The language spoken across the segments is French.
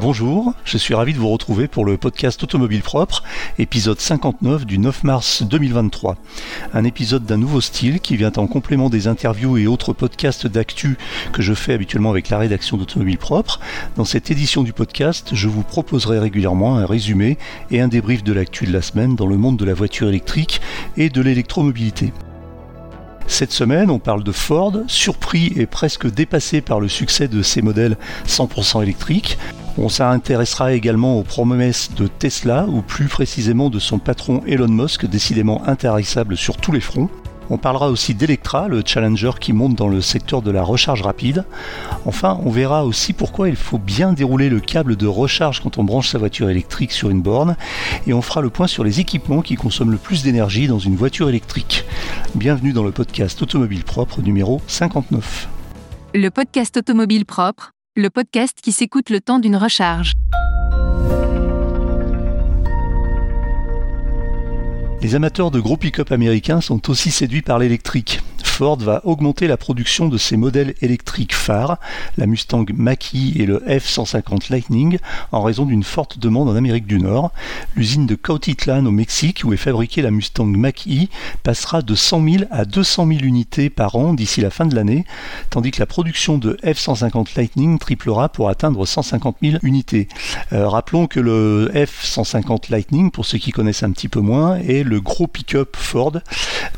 Bonjour, je suis ravi de vous retrouver pour le podcast Automobile Propre, épisode 59 du 9 mars 2023. Un épisode d'un nouveau style qui vient en complément des interviews et autres podcasts d'actu que je fais habituellement avec la rédaction d'Automobile Propre. Dans cette édition du podcast, je vous proposerai régulièrement un résumé et un débrief de l'actu de la semaine dans le monde de la voiture électrique et de l'électromobilité. Cette semaine, on parle de Ford, surpris et presque dépassé par le succès de ses modèles 100% électriques. On s'intéressera également aux promesses de Tesla, ou plus précisément de son patron Elon Musk, décidément intarissable sur tous les fronts. On parlera aussi d'Electra, le challenger qui monte dans le secteur de la recharge rapide. Enfin, on verra aussi pourquoi il faut bien dérouler le câble de recharge quand on branche sa voiture électrique sur une borne. Et on fera le point sur les équipements qui consomment le plus d'énergie dans une voiture électrique. Bienvenue dans le podcast Automobile Propre numéro 59. Le podcast Automobile Propre le podcast qui s'écoute le temps d'une recharge. Les amateurs de gros pick-up américains sont aussi séduits par l'électrique. Ford va augmenter la production de ses modèles électriques phares, la Mustang Mach-E et le F-150 Lightning, en raison d'une forte demande en Amérique du Nord. L'usine de Cautitlán au Mexique, où est fabriquée la Mustang Mach-E, passera de 100 000 à 200 000 unités par an d'ici la fin de l'année, tandis que la production de F-150 Lightning triplera pour atteindre 150 000 unités. Euh, rappelons que le F-150 Lightning, pour ceux qui connaissent un petit peu moins, est le gros pick-up Ford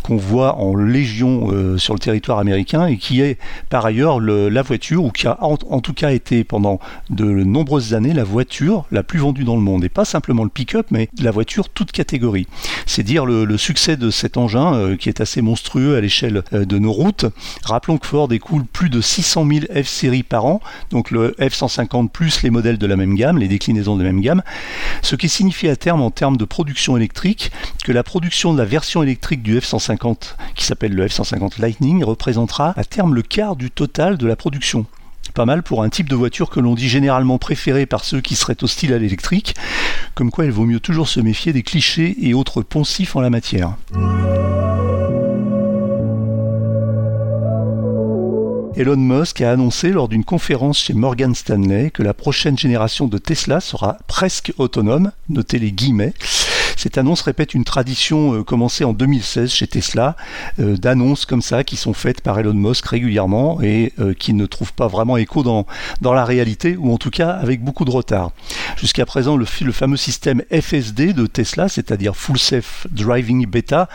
qu'on voit en légion euh, sur le territoire américain et qui est par ailleurs la voiture, ou qui a en, tout cas été pendant de nombreuses années la voiture la plus vendue dans le monde. Et pas simplement le pick-up, mais la voiture toute catégorie. C'est dire le, succès de cet engin euh, qui est assez monstrueux à l'échelle euh, de nos routes. Rappelons que Ford écoule plus de 600 000 F-Series par an, donc le F-150 plus les modèles de la même gamme, les déclinaisons de la même gamme, ce qui signifie à terme en termes de production électrique que la production de la version électrique du F-150 qui s'appelle le F-150 Lightning représentera à terme le quart du total de la production. Pas mal pour un type de voiture que l'on dit généralement préféré par ceux qui seraient hostiles à l'électrique, comme quoi il vaut mieux toujours se méfier des clichés et autres poncifs en la matière. Elon Musk a annoncé lors d'une conférence chez Morgan Stanley que la prochaine génération de Tesla sera presque autonome, notez les guillemets, cette annonce répète une tradition euh, commencée en 2016 chez Tesla, euh, d'annonces comme ça qui sont faites par Elon Musk régulièrement et euh, qui ne trouvent pas vraiment écho dans, dans la réalité, ou en tout cas avec beaucoup de retard. Jusqu'à présent, le, fameux système FSD de Tesla, c'est-à-dire Full Safe Driving Beta,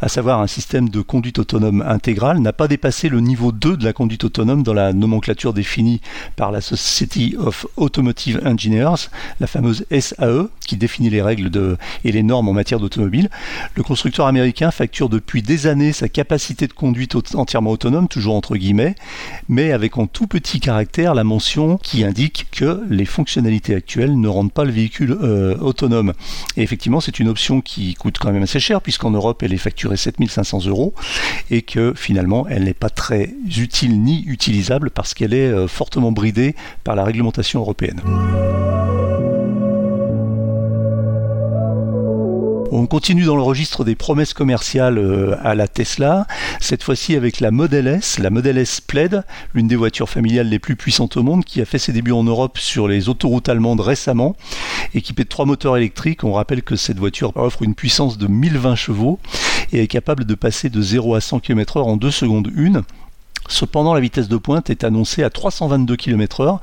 à savoir un système de conduite autonome intégrale, n'a pas dépassé le niveau 2 de la conduite autonome dans la nomenclature définie par la Society of Automotive Engineers, la fameuse SAE, qui définit les règles de, et les en matière d'automobile. Le constructeur américain facture depuis des années sa capacité de conduite entièrement autonome, toujours entre guillemets, mais avec en tout petit caractère la mention qui indique que les fonctionnalités actuelles ne rendent pas le véhicule euh, autonome. Et effectivement, c'est une option qui coûte quand même assez cher, puisqu'en Europe, elle est facturée 7500 euros, et que finalement, elle n'est pas très utile ni utilisable parce qu'elle est euh, fortement bridée par la réglementation européenne. On continue dans le registre des promesses commerciales euh, à la Tesla, cette fois-ci avec la Model S, la Model S Plaid, l'une des voitures familiales les plus puissantes au monde, qui a fait ses débuts en Europe sur les autoroutes allemandes récemment. Équipée de trois moteurs électriques, on rappelle que cette voiture offre une puissance de 1020 chevaux et est capable de passer de 0 à 100 km/h en 2 secondes 1 Cependant, la vitesse de pointe est annoncée à 322 km/h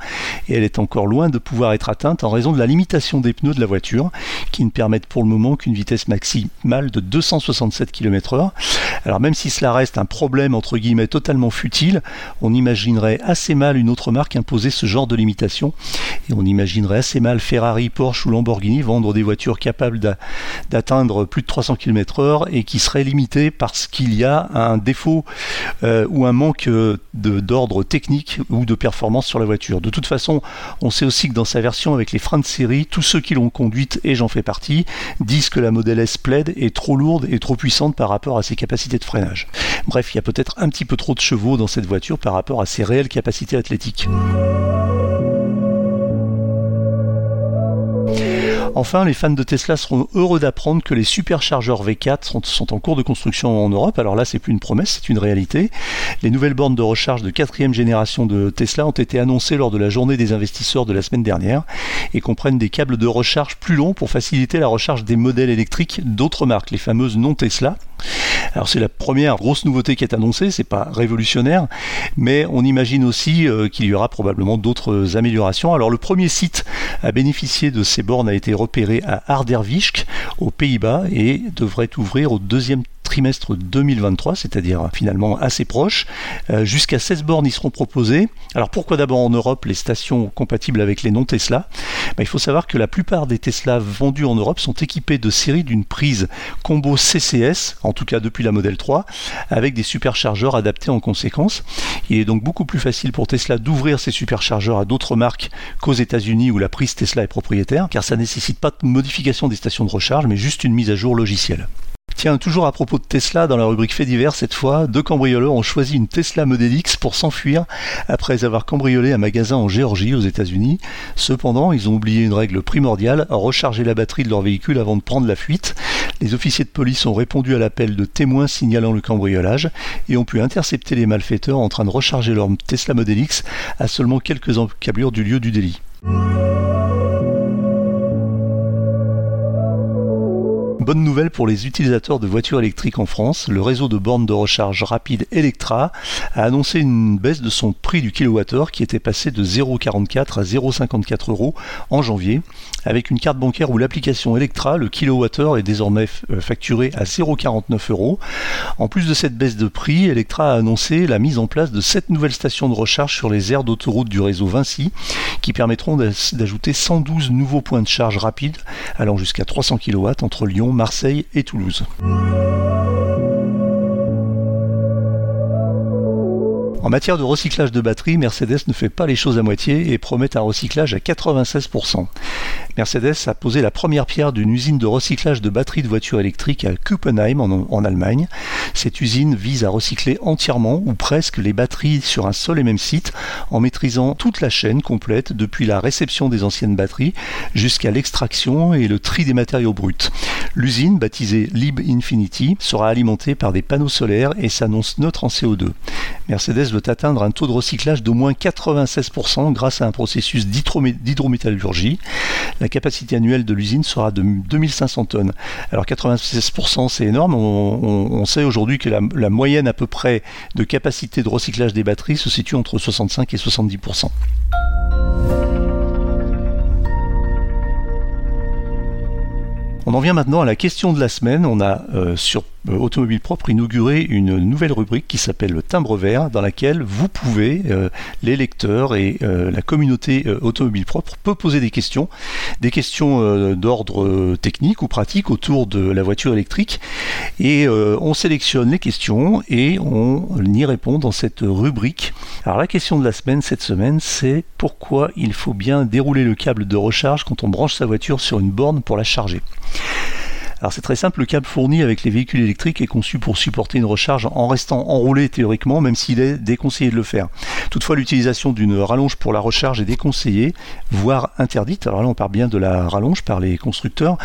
et elle est encore loin de pouvoir être atteinte en raison de la limitation des pneus de la voiture qui ne permettent pour le moment qu'une vitesse maximale de 267 km/h. Alors même si cela reste un problème entre guillemets totalement futile, on imaginerait assez mal une autre marque imposer ce genre de limitation et on imaginerait assez mal Ferrari, Porsche ou Lamborghini vendre des voitures capables d'atteindre plus de 300 km/h et qui seraient limitées parce qu'il y a un défaut euh, ou un manque d'ordre technique ou de performance sur la voiture. De toute façon, on sait aussi que dans sa version avec les freins de série, tous ceux qui l'ont conduite, et j'en fais partie, disent que la Model S Plaid est trop lourde et trop puissante par rapport à ses capacités de freinage. Bref, il y a peut-être un petit peu trop de chevaux dans cette voiture par rapport à ses réelles capacités athlétiques. Enfin, les fans de Tesla seront heureux d'apprendre que les superchargeurs V4 sont, en cours de construction en Europe. Alors là, c'est plus une promesse, c'est une réalité. Les nouvelles bornes de recharge de quatrième génération de Tesla ont été annoncées lors de la journée des investisseurs de la semaine dernière et comprennent des câbles de recharge plus longs pour faciliter la recharge des modèles électriques d'autres marques, les fameuses non Tesla. Alors c'est la première grosse nouveauté qui est annoncée, c'est pas révolutionnaire, mais on imagine aussi euh, qu'il y aura probablement d'autres améliorations. Alors le premier site à bénéficier de ces bornes a été repéré à Ardervishk, aux Pays-Bas, et devrait ouvrir au deuxième trimestre 2023, c'est-à-dire finalement assez proche. Euh, jusqu'à 16 bornes y seront proposées. Alors pourquoi d'abord en Europe les stations compatibles avec les non-Tesla? Ben, Il faut savoir que la plupart des Tesla vendus en Europe sont équipés de séries d'une prise combo CCS, en tout cas depuis la modèle 3, avec des superchargeurs adaptés en conséquence. Il est donc beaucoup plus facile pour Tesla d'ouvrir ces superchargeurs à d'autres marques qu'aux États-Unis où la prise Tesla est propriétaire, car ça ne nécessite pas de modification des stations de recharge, mais juste une mise à jour logicielle. Tiens, toujours à propos de Tesla, dans la rubrique fait divers cette fois, deux cambrioleurs ont choisi une Tesla Model X pour s'enfuir après avoir cambriolé un magasin en Géorgie aux États-Unis. Cependant, ils ont oublié une règle primordiale, recharger la batterie de leur véhicule avant de prendre la fuite. Les officiers de police ont répondu à l'appel de témoins signalant le cambriolage et ont pu intercepter les malfaiteurs en train de recharger leur Tesla Model X à seulement quelques encablures du lieu du délit. Bonne nouvelle pour les utilisateurs de voitures électriques en France, le réseau de bornes de recharge rapide Electra a annoncé une baisse de son prix du kilowattheure qui était passé de 0,44 à 0,54 euros en janvier. Avec une carte bancaire ou l'application Electra, le kilowattheure est désormais euh, facturé à 0,49 euros. En plus de cette baisse de prix, Electra a annoncé la mise en place de 7 nouvelles stations de recharge sur les aires d'autoroute du réseau Vinci qui permettront d'ajouter 112 nouveaux points de charge rapides allant jusqu'à 300 kW entre Lyon, Marseille et Toulouse. En matière de recyclage de batteries, Mercedes ne fait pas les choses à moitié et promet un recyclage à 96%. Mercedes a posé la première pierre d'une usine de recyclage de batteries de voitures électriques à Kuppenheim en, Allemagne. Cette usine vise à recycler entièrement ou presque les batteries sur un seul et même site en maîtrisant toute la chaîne complète depuis la réception des anciennes batteries jusqu'à l'extraction et le tri des matériaux bruts. L'usine, baptisée Lib Infinity, sera alimentée par des panneaux solaires et s'annonce neutre en CO2. Mercedes atteindre un taux de recyclage d'au moins 96% grâce à un processus d'hydrométallurgie. La capacité annuelle de l'usine sera de 2500 tonnes. Alors 96% c'est énorme. On, sait aujourd'hui que la, moyenne à peu près de capacité de recyclage des batteries se situe entre 65 et 70%. On en vient maintenant à la question de la semaine. On a euh, sur Automobile Propre inauguré une nouvelle rubrique qui s'appelle le timbre vert, dans laquelle vous pouvez, euh, les lecteurs et la communauté Automobile Propre, peut poser des questions, des questions d'ordre technique ou pratique autour de la voiture électrique. Et on sélectionne les questions et on y répond dans cette rubrique. Alors la question de la semaine cette semaine, c'est pourquoi il faut bien dérouler le câble de recharge quand on branche sa voiture sur une borne pour la charger? Alors c'est très simple, le câble fourni avec les véhicules électriques est conçu pour supporter une recharge en restant enroulé théoriquement, même s'il est déconseillé de le faire. Toutefois, l'utilisation d'une rallonge pour la recharge est déconseillée, voire interdite. Alors là, on parle bien de la rallonge par les constructeurs,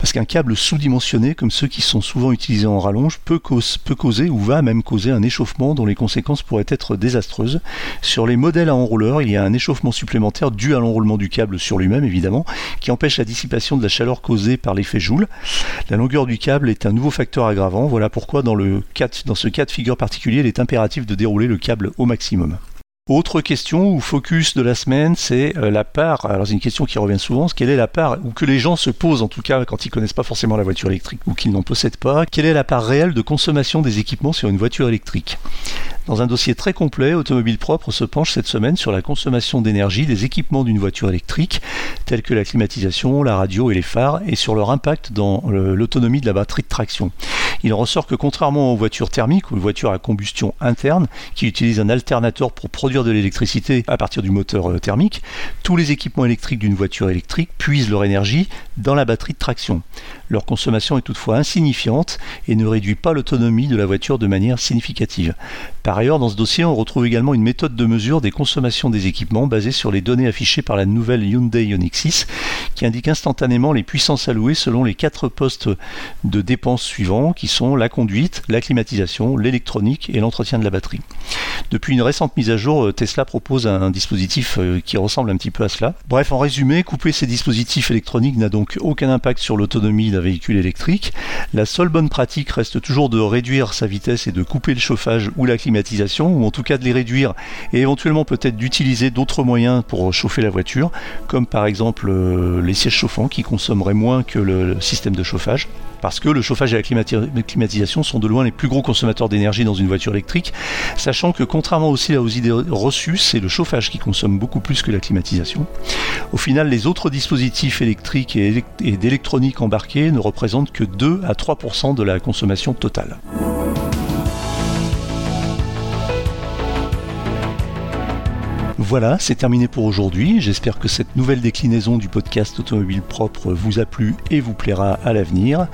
parce qu'un câble sous-dimensionné, comme ceux qui sont souvent utilisés en rallonge, peut, causer ou va même causer un échauffement dont les conséquences pourraient être désastreuses. Sur les modèles à enrouleur, il y a un échauffement supplémentaire dû à l'enroulement du câble sur lui-même, évidemment, qui empêche la dissipation de la chaleur causée par l'effet Joule. La longueur du câble est un nouveau facteur aggravant. Voilà pourquoi dans ce cas de figure particulier, il est impératif de dérouler le câble au maximum. Autre question ou focus de la semaine, c'est euh, la part. Alors c'est une question qui revient souvent. Quelle est la part ou que les gens se posent en tout cas quand ils connaissent pas forcément la voiture électrique ou qu'ils n'en possèdent pas. Quelle est la part réelle de consommation des équipements sur une voiture électrique? Dans un dossier très complet, Automobile Propre se penche cette semaine sur la consommation d'énergie des équipements d'une voiture électrique, tels que la climatisation, la radio et les phares, et sur leur impact dans l'autonomie de la batterie de traction. Il ressort que contrairement aux voitures thermiques ou aux voitures à combustion interne qui utilisent un alternateur pour produire de l'électricité à partir du moteur euh, thermique, tous les équipements électriques d'une voiture électrique puisent leur énergie dans la batterie de traction. Leur consommation est toutefois insignifiante et ne réduit pas l'autonomie de la voiture de manière significative. Par ailleurs, dans ce dossier, on retrouve également une méthode de mesure des consommations des équipements basée sur les données affichées par la nouvelle Hyundai Ioniq 6 qui indique instantanément les puissances allouées selon les quatre postes de dépenses suivants qui sont la conduite, la climatisation, l'électronique et l'entretien de la batterie. Depuis une récente mise à jour, euh, Tesla propose un dispositif euh, qui ressemble un petit peu à cela. Bref, en résumé, couper ces dispositifs électroniques n'a donc aucun impact sur l'autonomie d'un véhicule électrique. La seule bonne pratique reste toujours de réduire sa vitesse et de couper le chauffage ou la climatisation, ou en tout cas de les réduire et éventuellement peut-être d'utiliser d'autres moyens pour chauffer la voiture, comme par exemple euh, les sièges chauffants qui consommeraient moins que le système de chauffage parce que le chauffage et la climatisation sont de loin les plus gros consommateurs d'énergie dans une voiture électrique, sachant que contrairement aussi aux idées reçues, c'est le chauffage qui consomme beaucoup plus que la climatisation. Au final, les autres dispositifs électriques et d'électronique embarqués ne représentent que 2 à 3% de la consommation totale. Voilà, c'est terminé pour aujourd'hui. J'espère que cette nouvelle déclinaison du podcast Automobile Propre vous a plu et vous plaira à l'avenir.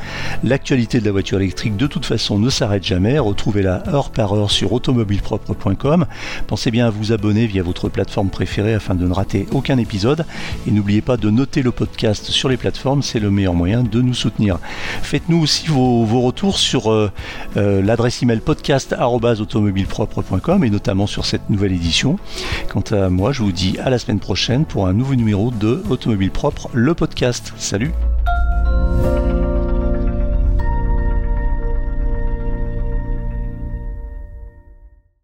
L'actualité de la voiture électrique, de toute façon, ne s'arrête jamais. Retrouvez-la heure par heure sur automobilepropre.com. Pensez bien à vous abonner via votre plateforme préférée afin de ne rater aucun épisode. Et n'oubliez pas de noter le podcast sur les plateformes, c'est le meilleur moyen de nous soutenir. Faites-nous aussi vos, retours sur euh, euh, l'adresse email podcast.automobilepropre.com et notamment sur cette nouvelle édition. Quant moi, je vous dis à la semaine prochaine pour un nouveau numéro de Automobile Propre, le podcast. Salut